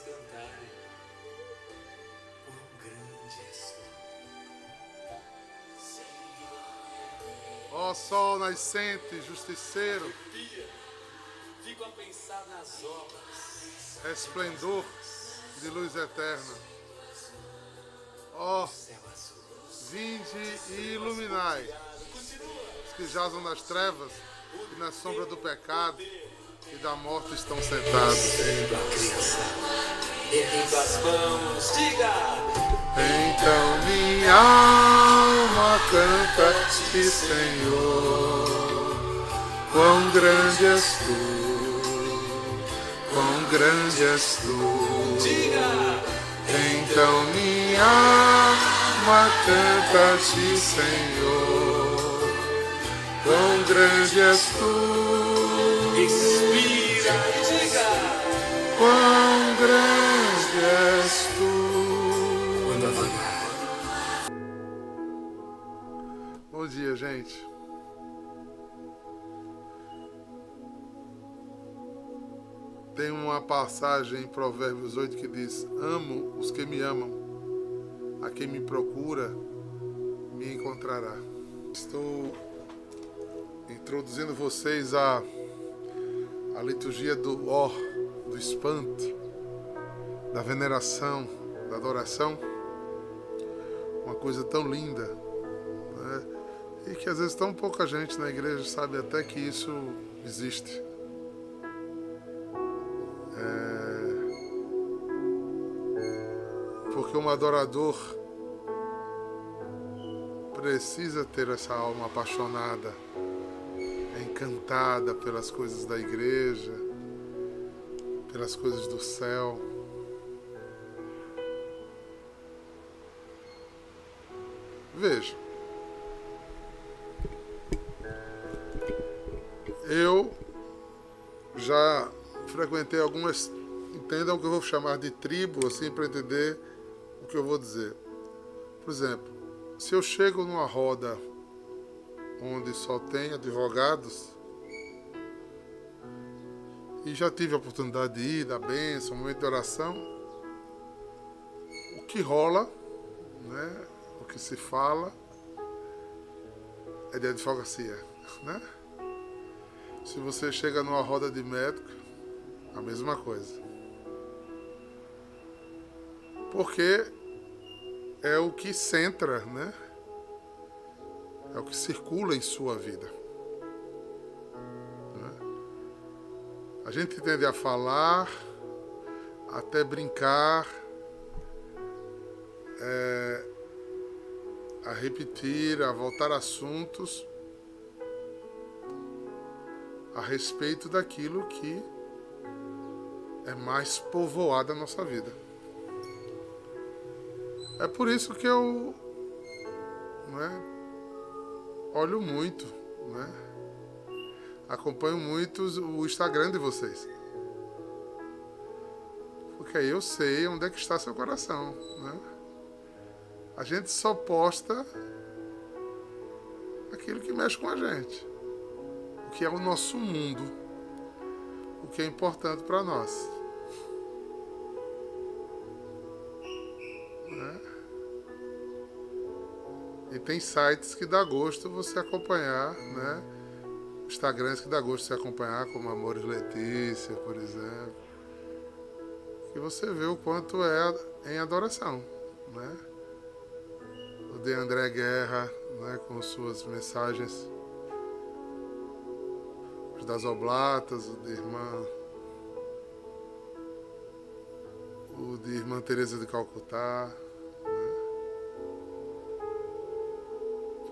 cantarem. Quão grande és tu. Ó sol nascente, justiceiro, fico a pensar nas obras. esplendor de luz eterna. Ó, vinde e iluminai os que jazam nas trevas e na sombra do pecado e da morte estão sentados. Erguendo as mãos, diga. Então minha alma canta-te, Senhor. Quão grande és tu, quão grande és tu. Diga. Então minha alma canta-te, Senhor. Quão grande és tu, uma passagem em Provérbios 8 que diz: Amo os que me amam, a quem me procura me encontrará. Estou introduzindo vocês à, à liturgia do ó, do espanto, da veneração, da adoração. Uma coisa tão linda, né? E que às vezes tão pouca gente na igreja sabe até que isso existe. Porque um adorador precisa ter essa alma apaixonada, encantada pelas coisas da igreja, pelas coisas do céu. Veja. Eu já frequentei algumas, entendam o que eu vou chamar de tribo, assim, para entender o que eu vou dizer. Por exemplo, se eu chego numa roda onde só tem advogados, e já tive a oportunidade de ir, da bênção, momento de oração, o que rola, né, o que se fala, é de advocacia, né? Se você chega numa roda de médico, a mesma coisa. Porque é o que centra, né? É o que circula em sua vida. né? A gente tende a falar, até brincar, é, a repetir, a voltar assuntos a respeito daquilo que é mais povoado a nossa vida. É por isso que eu né, olho muito, né, acompanho muito o Instagram de vocês. Porque aí eu sei onde é que está seu coração. Né? A gente só posta aquilo que mexe com a gente o que é o nosso mundo, o que é importante para nós. Tem sites que dá gosto você acompanhar, né? Instagrams que dá gosto você acompanhar, como Amores Letícia, por exemplo. Que você vê o quanto é em adoração, né? O de André Guerra, né, com suas mensagens das Oblatas, o de irmã. O de irmã Teresa de Calcutá.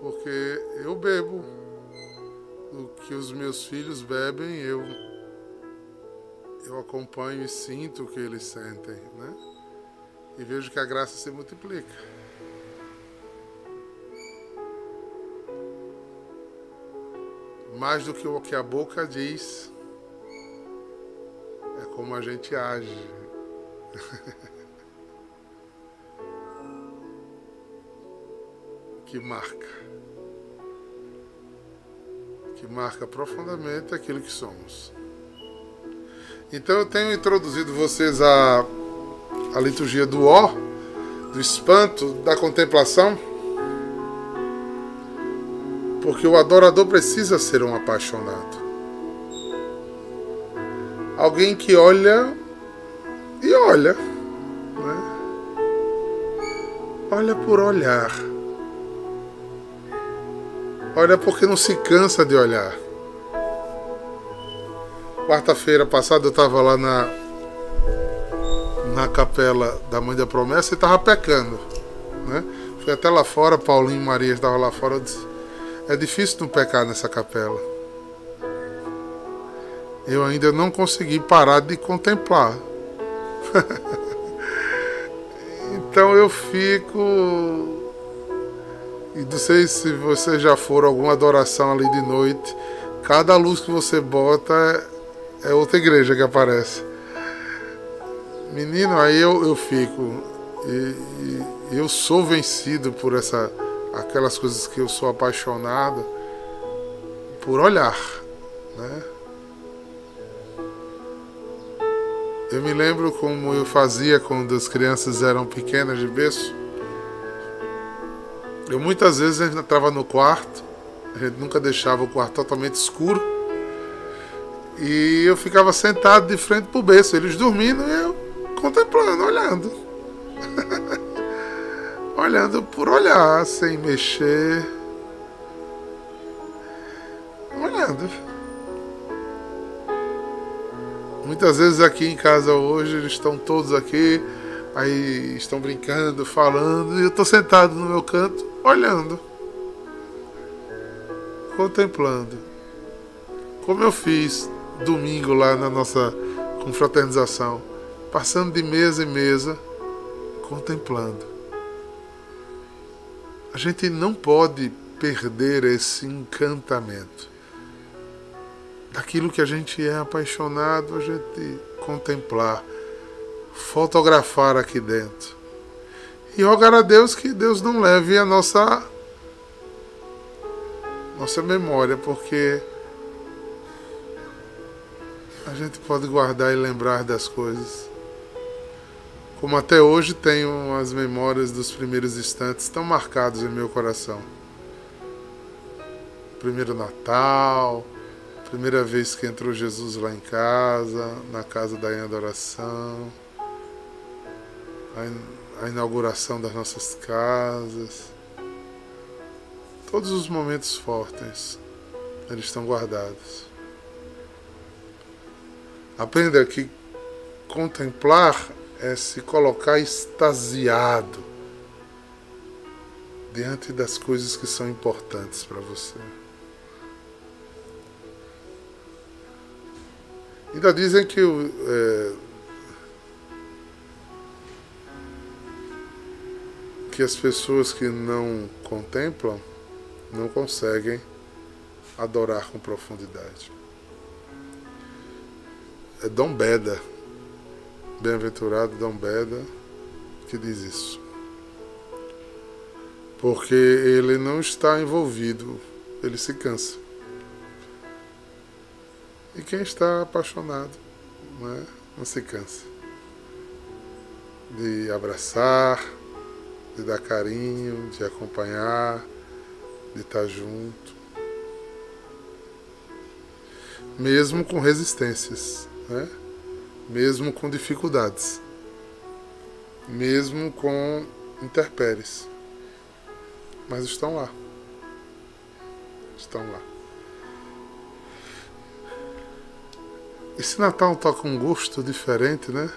Porque eu bebo o que os meus filhos bebem, eu, eu acompanho e sinto o que eles sentem, né? E vejo que a graça se multiplica. mais do que o que a boca diz, é como a gente age. que marca. Que marca profundamente aquilo que somos. Então eu tenho introduzido vocês à, a liturgia do ó, do espanto, da contemplação. Porque o adorador precisa ser um apaixonado. Alguém que olha e olha. Né? Olha por olhar. Olha porque não se cansa de olhar. Quarta-feira passada eu estava lá na, na capela da Mãe da Promessa e estava pecando. Né? Fui até lá fora, Paulinho e Maria estavam lá fora. Eu disse, é difícil não pecar nessa capela. Eu ainda não consegui parar de contemplar. então eu fico. E não sei se você já for alguma adoração ali de noite. Cada luz que você bota é, é outra igreja que aparece. Menino, aí eu, eu fico. E, e eu sou vencido por essa aquelas coisas que eu sou apaixonado por olhar, né? Eu me lembro como eu fazia quando as crianças eram pequenas de berço. Eu muitas vezes entrava no quarto, a gente nunca deixava o quarto totalmente escuro. E eu ficava sentado de frente pro berço, eles dormindo e eu contemplando, olhando. olhando por olhar, sem mexer. Olhando. Muitas vezes aqui em casa hoje eles estão todos aqui, aí estão brincando, falando, e eu estou sentado no meu canto, olhando, contemplando. Como eu fiz domingo lá na nossa confraternização, passando de mesa em mesa, contemplando. A gente não pode perder esse encantamento daquilo que a gente é apaixonado, a gente contemplar, fotografar aqui dentro. E rogar a Deus que Deus não leve a nossa nossa memória, porque a gente pode guardar e lembrar das coisas. Como até hoje tenho as memórias dos primeiros instantes tão marcados em meu coração. Primeiro Natal, Primeira vez que entrou Jesus lá em casa, na casa da adoração, a inauguração das nossas casas. Todos os momentos fortes, eles estão guardados. Aprenda que contemplar é se colocar extasiado diante das coisas que são importantes para você. Ainda dizem que é, que as pessoas que não contemplam não conseguem adorar com profundidade. É Dom Beda, bem-aventurado Dom Beda, que diz isso. Porque ele não está envolvido, ele se cansa. E quem está apaixonado né, não se cansa de abraçar, de dar carinho, de acompanhar, de estar junto. Mesmo com resistências, né? mesmo com dificuldades, mesmo com interpéries. Mas estão lá. Estão lá. Esse Natal com um gosto diferente, né?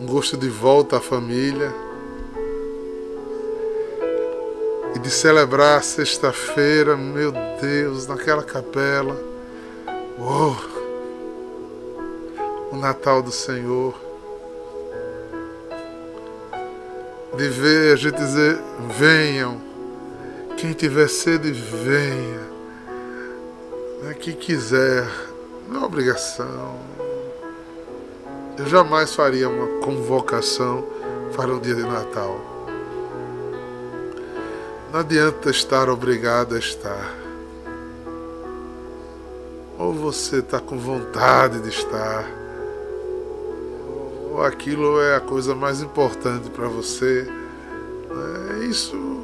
Um gosto de volta à família. E de celebrar sexta-feira, meu Deus, naquela capela. Uou! O Natal do Senhor. De ver a gente dizer: venham. Quem tiver sede, venha né, que quiser, não é obrigação. Eu jamais faria uma convocação para um dia de Natal. Não adianta estar obrigado a estar. Ou você está com vontade de estar, ou aquilo é a coisa mais importante para você. É isso,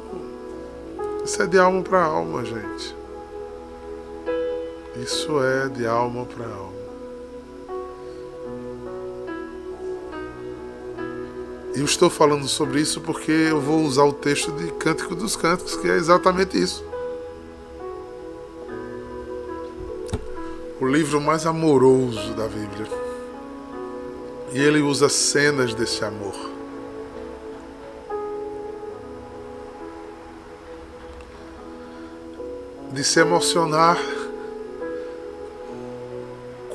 isso é de alma para alma, gente. Isso é de alma para alma. Eu estou falando sobre isso porque eu vou usar o texto de Cântico dos Cânticos, que é exatamente isso. O livro mais amoroso da Bíblia. E ele usa cenas desse amor. De se emocionar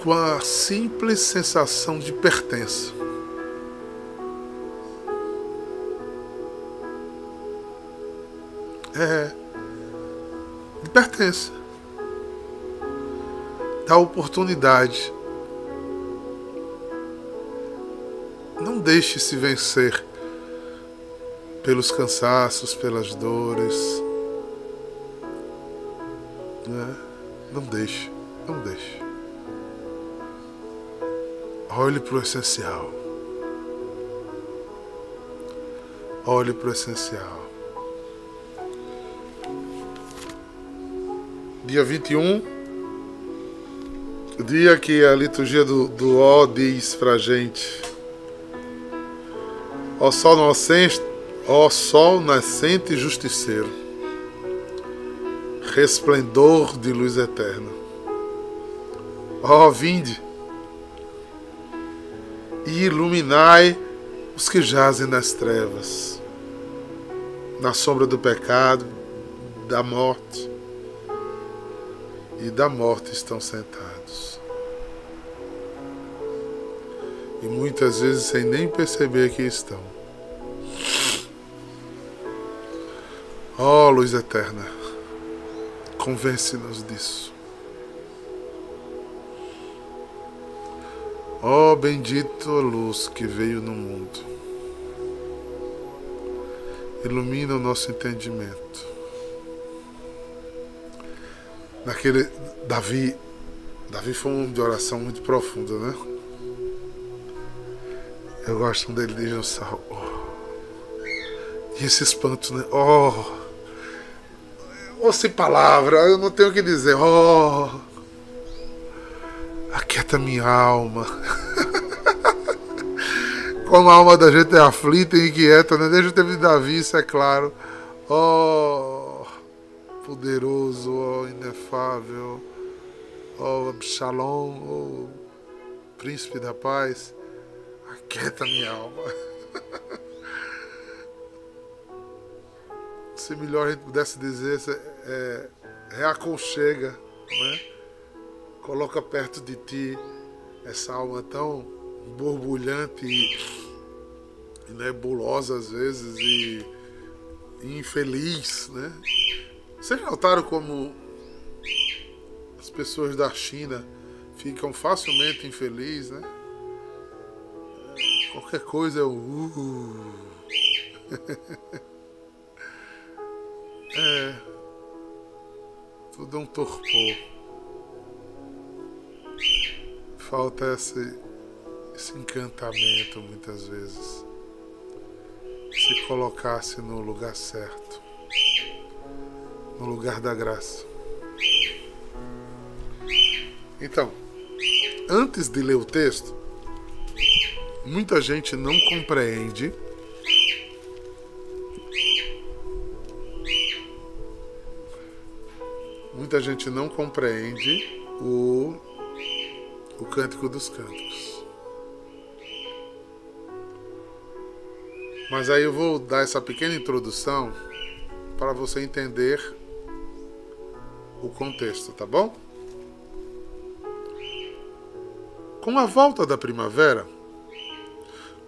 com a simples sensação de pertença. É, de pertença. Da oportunidade. Não deixe se vencer pelos cansaços, pelas dores. Né? Não deixe, não deixe. Olhe para o essencial. Olhe para o essencial. Dia 21, dia que a liturgia do, do Ó diz para gente: Ó sol nascente, ó sol nascente justiceiro, resplendor de luz eterna. Ó vinde e iluminai os que jazem nas trevas, na sombra do pecado, da morte. E da morte estão sentados. E muitas vezes sem nem perceber que estão. Ó oh, luz eterna, convence-nos disso. Ó oh, bendita luz que veio no mundo, ilumina o nosso entendimento. Naquele Davi, Davi foi um de oração muito profunda, né? Eu gosto dele no salmo. Oh. E esse espanto, né? Oh! Ou sem palavra, eu não tenho o que dizer. Oh! aquieta minha alma. Como a alma da gente é aflita e inquieta, né? Desde o tempo de Davi, isso é claro. Oh, poderoso, oh, inefável, oh, Absalom, oh, príncipe da paz, aquieta minha alma. Se melhor a gente pudesse dizer, é, reaconchega, né? Coloca perto de ti essa alma tão borbulhante e, nebulosa às vezes e infeliz, né? Vocês notaram como as pessoas da China ficam facilmente infelizes, né? Qualquer coisa é o uh. é. Tudo é um torpor falta esse, esse encantamento muitas vezes. Se colocasse no lugar certo, no lugar da graça. Então, antes de ler o texto, muita gente não compreende muita gente não compreende o o Cântico dos Cânticos. Mas aí eu vou dar essa pequena introdução para você entender o contexto, tá bom? Com a volta da primavera,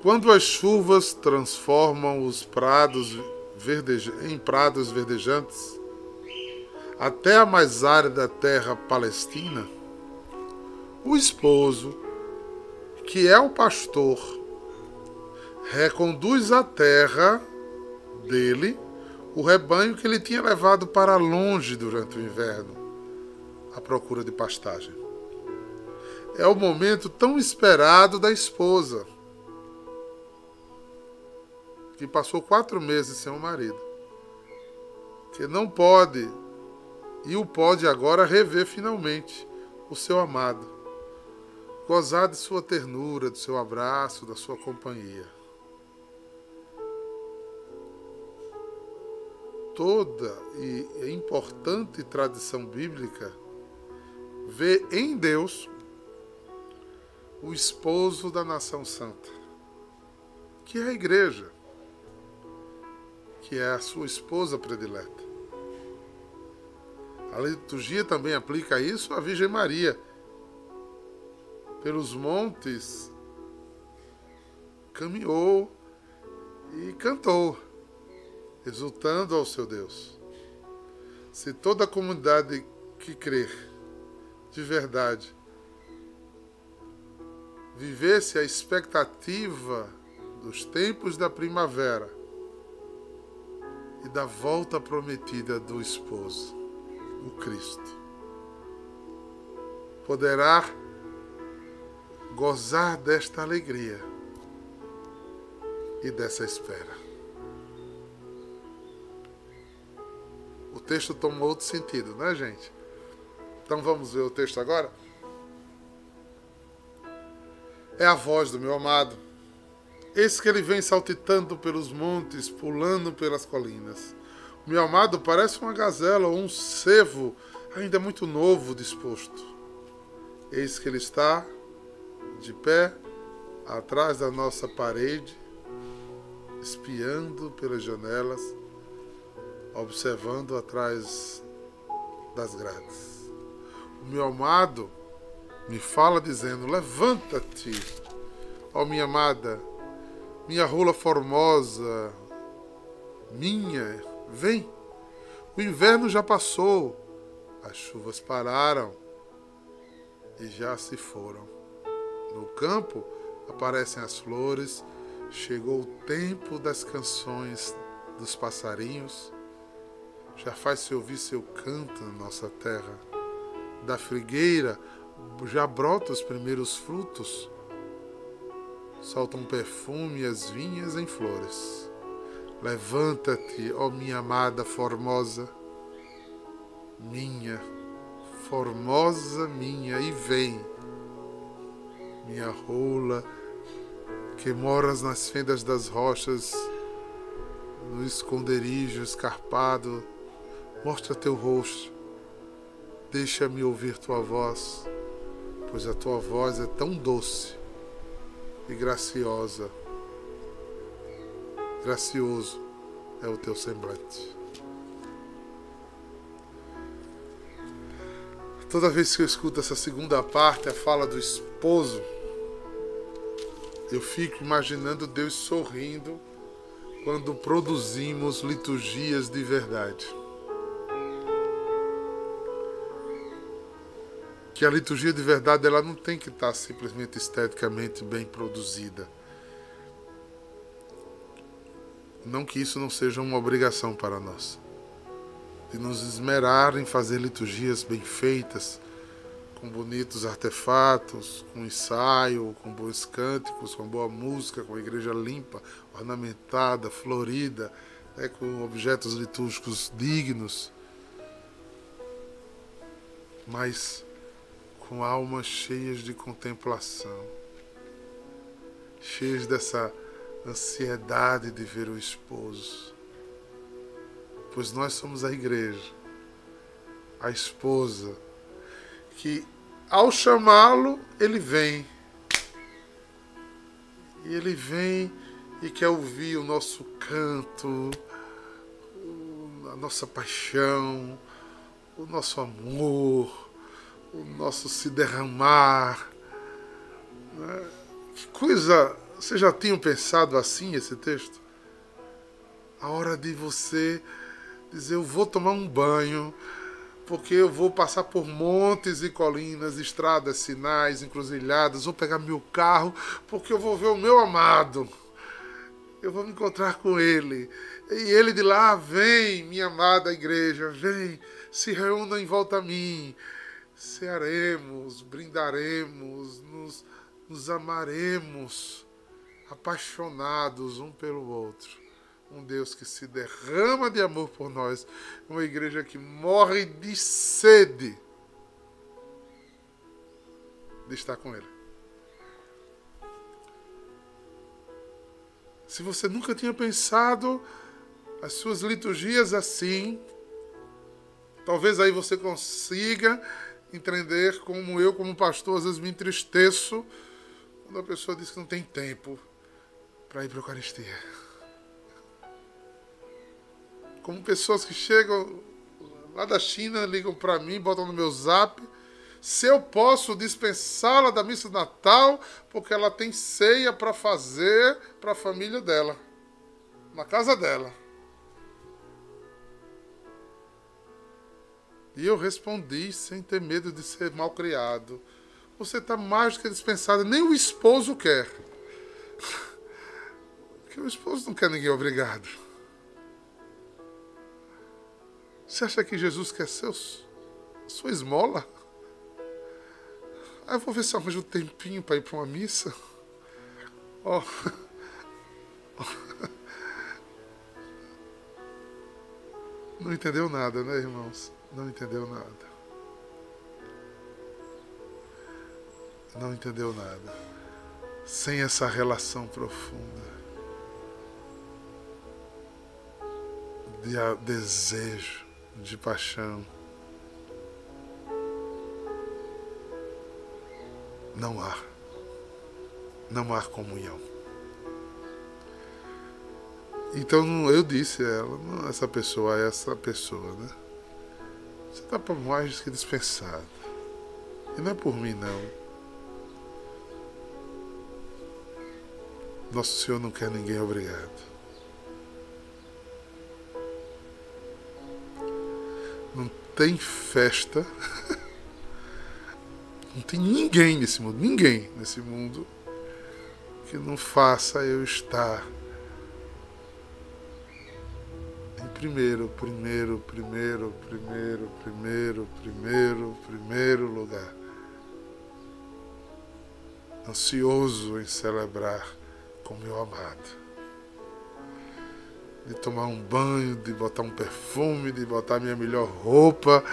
quando as chuvas transformam os prados em prados verdejantes, até a mais árida terra palestina, o esposo, que é o pastor, reconduz à terra dele o rebanho que ele tinha levado para longe durante o inverno, à procura de pastagem. É o momento tão esperado da esposa, que passou quatro meses sem o marido, que não pode e o pode agora rever finalmente o seu amado, gozar de sua ternura, do seu abraço, da sua companhia. Toda e importante tradição bíblica vê em Deus o esposo da nação santa, que é a igreja, que é a sua esposa predileta. A liturgia também aplica isso à Virgem Maria. Pelos montes caminhou e cantou, exultando ao seu Deus. Se toda a comunidade que crer de verdade vivesse a expectativa dos tempos da primavera e da volta prometida do esposo, o Cristo. Poderá gozar desta alegria e dessa espera. O texto tomou outro sentido, né, gente? Então vamos ver o texto agora? é a voz do meu amado. Eis que ele vem saltitando pelos montes, pulando pelas colinas. O meu amado parece uma gazela ou um cervo ainda muito novo disposto. Eis que ele está de pé atrás da nossa parede, espiando pelas janelas, observando atrás das grades. O meu amado me fala dizendo: Levanta-te, ó minha amada, minha rola formosa, minha, vem. O inverno já passou, as chuvas pararam e já se foram. No campo aparecem as flores, chegou o tempo das canções dos passarinhos, já faz-se ouvir seu canto na nossa terra. Da frigueira já brotam os primeiros frutos, soltam perfume as vinhas em flores. Levanta-te, ó minha amada formosa, minha, formosa minha, e vem, minha rola, que moras nas fendas das rochas, no esconderijo escarpado, mostra teu rosto, deixa-me ouvir tua voz pois a tua voz é tão doce e graciosa. Gracioso é o teu semblante. Toda vez que eu escuto essa segunda parte, a fala do esposo, eu fico imaginando Deus sorrindo quando produzimos liturgias de verdade. Que a liturgia de verdade ela não tem que estar simplesmente esteticamente bem produzida. Não que isso não seja uma obrigação para nós. De nos esmerar em fazer liturgias bem feitas, com bonitos artefatos, com ensaio, com bons cânticos, com boa música, com a igreja limpa, ornamentada, florida, né, com objetos litúrgicos dignos. Mas com almas cheias de contemplação, cheias dessa ansiedade de ver o esposo. Pois nós somos a igreja, a esposa, que ao chamá-lo, ele vem. E ele vem e quer ouvir o nosso canto, a nossa paixão, o nosso amor o nosso se derramar. Né? Que coisa. Vocês já tinham pensado assim esse texto? A hora de você dizer: Eu vou tomar um banho, porque eu vou passar por montes e colinas, estradas, sinais, encruzilhadas, vou pegar meu carro, porque eu vou ver o meu amado. Eu vou me encontrar com ele. E ele de lá, vem, minha amada igreja, vem, se reúna em volta a mim cearemos, brindaremos, nos, nos amaremos, apaixonados um pelo outro. um Deus que se derrama de amor por nós, uma igreja que morre de sede de estar com Ele. Se você nunca tinha pensado as suas liturgias assim, talvez aí você consiga entender como eu, como pastor, às vezes me entristeço quando a pessoa diz que não tem tempo para ir para a Eucaristia. Como pessoas que chegam lá da China, ligam para mim, botam no meu zap se eu posso dispensá-la da missa de Natal, porque ela tem ceia para fazer para a família dela, na casa dela. E eu respondi sem ter medo de ser mal criado. Você está mais do que dispensada, nem o esposo quer. Porque o esposo não quer ninguém obrigado. Você acha que Jesus quer seus, sua esmola? Ah, eu vou ver se arranjo um tempinho para ir para uma missa. Ó. Oh. Não entendeu nada, né, irmãos? Não entendeu nada. Não entendeu nada. Sem essa relação profunda de desejo, de paixão. não há. Não há comunhão. Então eu disse a ela, essa pessoa é essa pessoa, né? Por mais que dispensado. E não é por mim não. Nosso Senhor não quer ninguém obrigado. Não tem festa Não tem ninguém nesse mundo, ninguém nesse mundo que não faça eu estar primeiro, primeiro, primeiro, primeiro, primeiro, primeiro, primeiro lugar. Ansioso em celebrar com meu amado. De tomar um banho, de botar um perfume, de botar minha melhor roupa,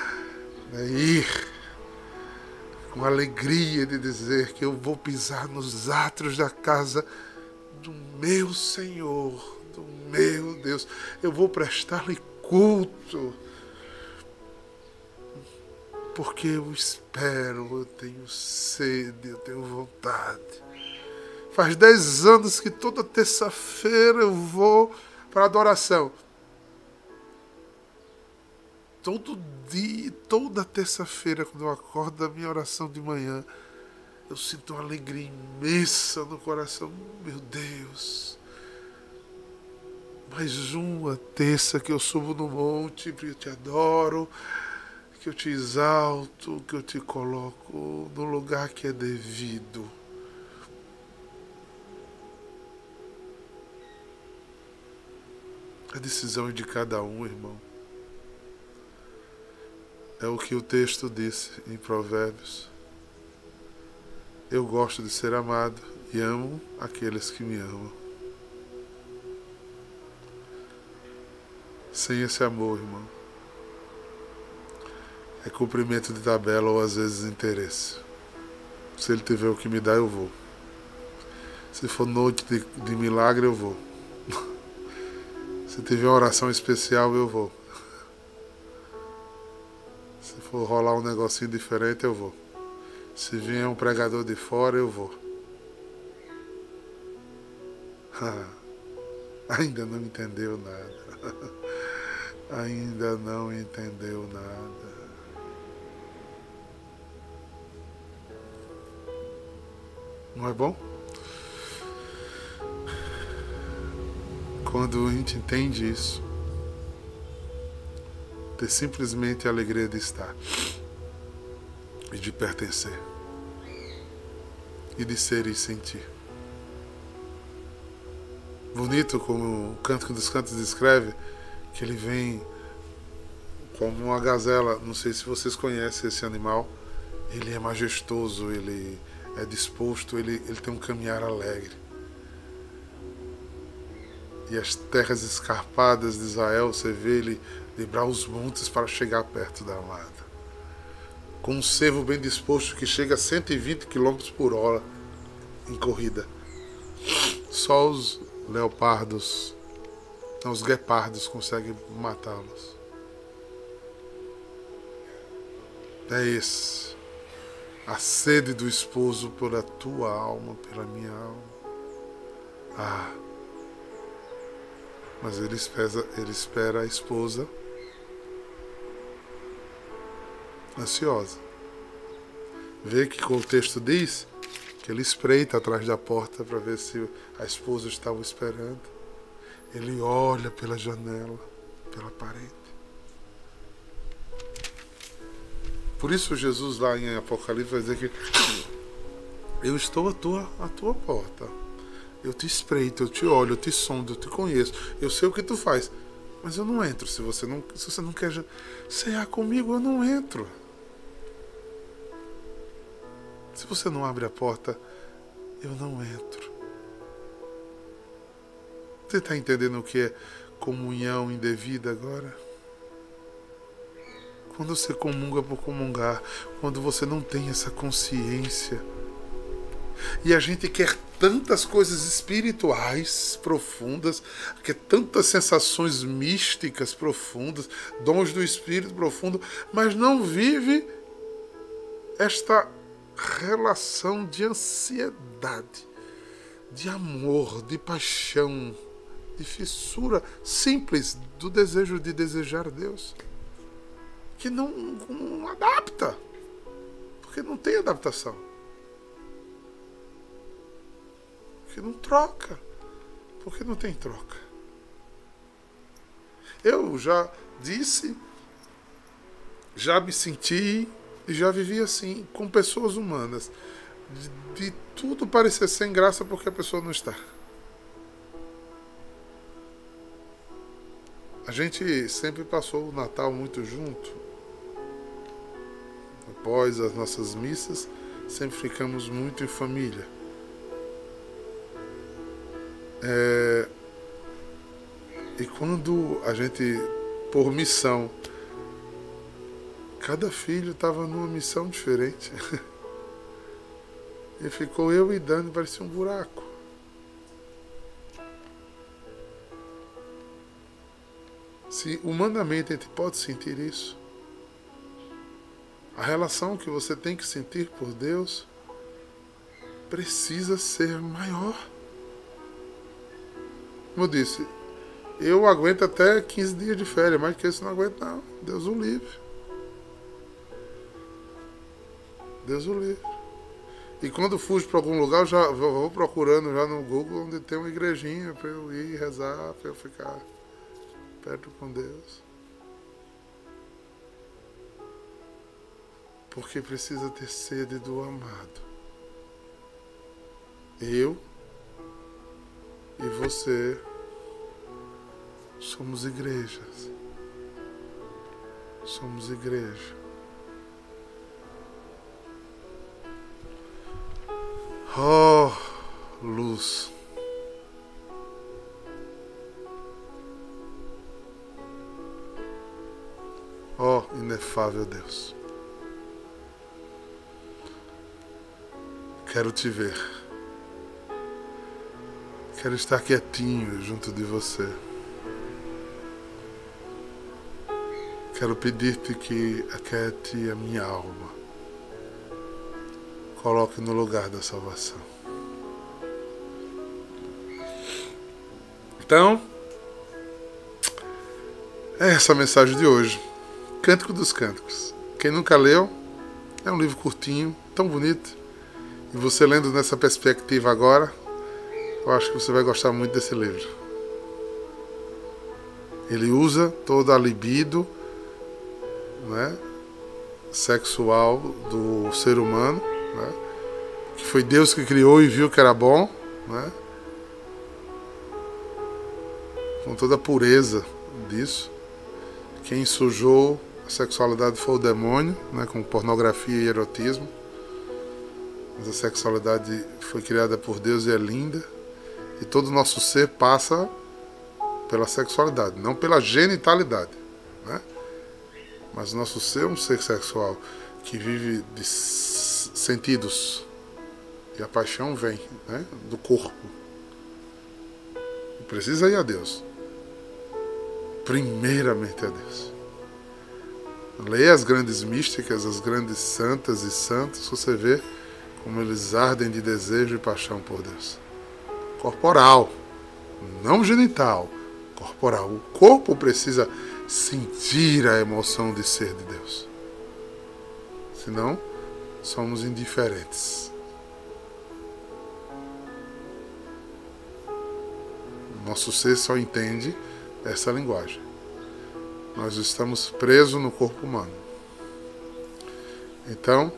né, ir com alegria de dizer que eu vou pisar nos atos da casa do meu Senhor, do meu Deus. Eu vou prestar-lhe culto. Porque eu espero, eu tenho sede, eu tenho vontade. Faz dez anos que toda terça-feira eu vou para adoração todo dia, toda terça-feira, quando eu acordo da minha oração de manhã, eu sinto uma alegria imensa no coração. Meu Deus, mais uma terça que eu subo no monte, que eu te adoro, que eu te exalto, que eu te coloco no lugar que é devido. A decisão é de cada um, irmão. É o que o texto disse em Provérbios. Eu gosto de ser amado e amo aqueles que me amam. Sem esse amor, irmão, é cumprimento de tabela ou às vezes interesse. Se ele tiver o que me dá, eu vou. Se for noite de, de milagre, eu vou. Se tiver uma oração especial, eu vou for rolar um negocinho diferente, eu vou. Se vier um pregador de fora, eu vou. Ainda não entendeu nada. Ainda não entendeu nada. Não é bom? Quando a gente entende isso, ter simplesmente a alegria de estar e de pertencer e de ser e sentir. Bonito como o Cântico dos Cantos descreve, que ele vem como uma gazela. Não sei se vocês conhecem esse animal. Ele é majestoso, ele é disposto, ele, ele tem um caminhar alegre. e as terras escarpadas de Israel, você vê ele livrar os montes para chegar perto da amada. Com um cervo bem disposto que chega a 120 km por hora em corrida. Só os leopardos, não, os guepardos conseguem matá-los. É esse. A sede do esposo pela tua alma, pela minha alma. Ah. Mas ele espera, ele espera a esposa ansiosa. Vê que o texto diz que ele espreita atrás da porta para ver se a esposa estava esperando. Ele olha pela janela, pela parede. Por isso Jesus lá em Apocalipse vai dizer que eu estou à tua, à tua porta. Eu te espreito, eu te olho, eu te sondo, eu te conheço. Eu sei o que tu faz. Mas eu não entro se você não, se você não quer cear comigo, eu não entro. Se você não abre a porta, eu não entro. Você está entendendo o que é comunhão indevida agora? Quando você comunga por comungar, quando você não tem essa consciência. E a gente quer tantas coisas espirituais profundas, quer tantas sensações místicas profundas, dons do espírito profundo, mas não vive esta relação de ansiedade, de amor, de paixão, de fissura simples do desejo de desejar Deus, que não, não adapta, porque não tem adaptação, que não troca, porque não tem troca. Eu já disse, já me senti e já vivi assim, com pessoas humanas. De, de tudo parecer sem graça porque a pessoa não está. A gente sempre passou o Natal muito junto. Após as nossas missas, sempre ficamos muito em família. É... E quando a gente, por missão, Cada filho estava numa missão diferente. E ficou eu e Dani, parecia um buraco. Se humanamente a gente pode sentir isso, a relação que você tem que sentir por Deus precisa ser maior. Como eu disse, eu aguento até 15 dias de férias, mais que isso não aguento não. Deus o livre. Deus o livre. E quando fujo para algum lugar, eu já vou procurando já no Google onde tem uma igrejinha para eu ir rezar, para eu ficar perto com Deus. Porque precisa ter sede do amado. Eu e você somos igrejas. Somos igreja. Oh, luz. Oh, inefável Deus. Quero te ver. Quero estar quietinho junto de você. Quero pedir-te que aquiete a minha alma coloque no lugar da salvação. Então, é essa a mensagem de hoje. Cântico dos Cânticos. Quem nunca leu, é um livro curtinho, tão bonito. E você lendo nessa perspectiva agora, eu acho que você vai gostar muito desse livro. Ele usa toda a libido né, sexual do ser humano né? que foi Deus que criou e viu que era bom, né? com toda a pureza disso. Quem sujou sexualidade foi o demônio, né? com pornografia e erotismo. Mas a sexualidade foi criada por Deus e é linda. E todo o nosso ser passa pela sexualidade, não pela genitalidade. Né? Mas nosso ser é um ser sexual que vive de sentidos. E a paixão vem né? do corpo. Precisa ir a Deus. Primeiramente a Deus. Leia as grandes místicas, as grandes santas e santos, você vê como eles ardem de desejo e paixão por Deus. Corporal, não genital, corporal. O corpo precisa sentir a emoção de ser de Deus. Senão, somos indiferentes. Nosso ser só entende essa linguagem. Nós estamos presos no corpo humano. Então,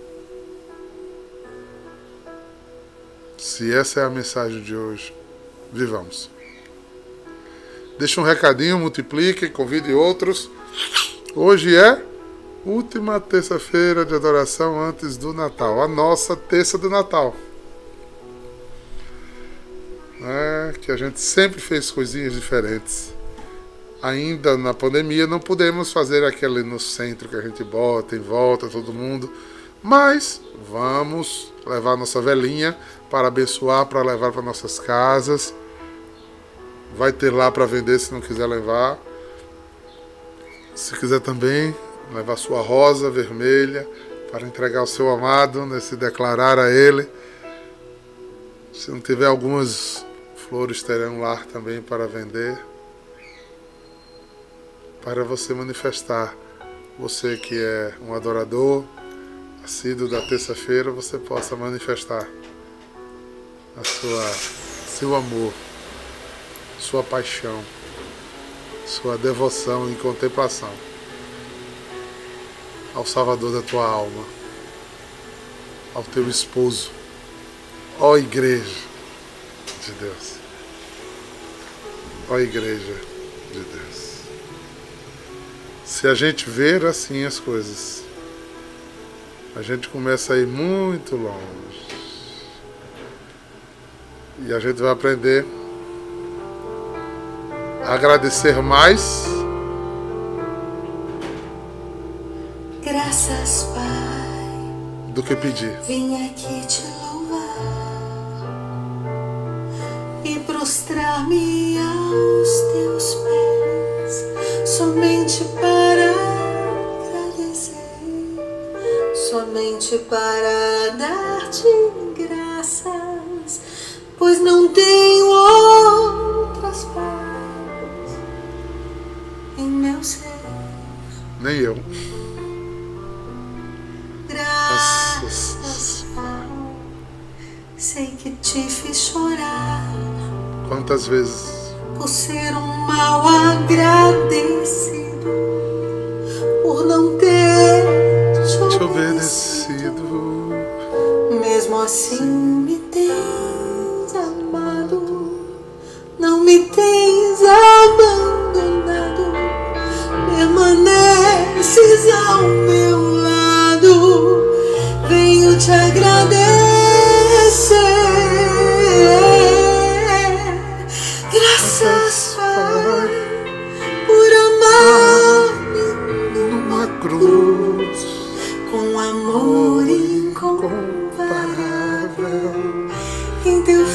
se essa é a mensagem de hoje, vivamos. Deixe um recadinho, multiplique, convide outros. Hoje é última terça-feira de adoração antes do Natal, a nossa terça do Natal. É, que a gente sempre fez coisinhas diferentes ainda na pandemia não podemos fazer aquele no centro que a gente bota em volta todo mundo, mas vamos levar nossa velhinha para abençoar, para levar para nossas casas. Vai ter lá para vender se não quiser levar. Se quiser também levar sua rosa vermelha para entregar ao seu amado, né, se declarar a ele. Se não tiver algumas flores terão lá também para vender para você manifestar. Você que é um adorador, assíduo da terça-feira, você possa manifestar a sua, seu amor, sua paixão, sua devoção e contemplação ao Salvador da tua alma, ao teu esposo, ó Igreja de Deus, ó Igreja de Deus. Se a gente ver assim as coisas, a gente começa a ir muito longe. E a gente vai aprender a agradecer mais. Graças, Pai. Do que pedir. Vim aqui te louvar e prostrar-me aos teus pés, somente para somente para dar-te graças, pois não tenho outras paz em meu ser. Nem eu. Graças, Pai, sei que te fiz chorar. Quantas vezes? Por ser um mal agradecido,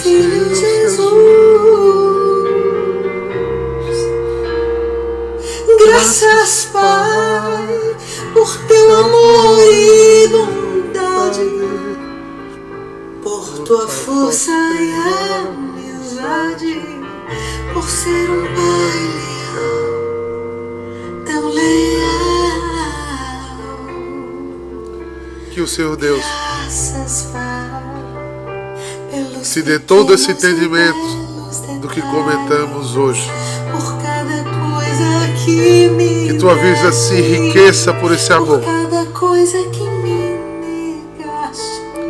filho Jesus. Graças, Pai, por teu amor e bondade, por tua força e amizade, por ser um pai leal, tão leal. Que o Senhor Deus te dê todo esse entendimento do que comentamos hoje. Que tua vida se enriqueça por esse amor.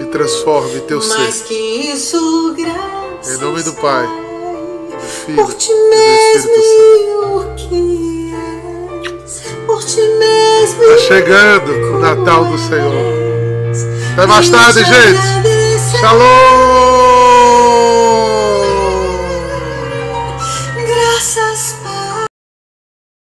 E transforme teu ser. Em nome do Pai, do Filho e do Espírito Santo. Está chegando o Natal do Senhor. Até mais tarde, gente. Shalom.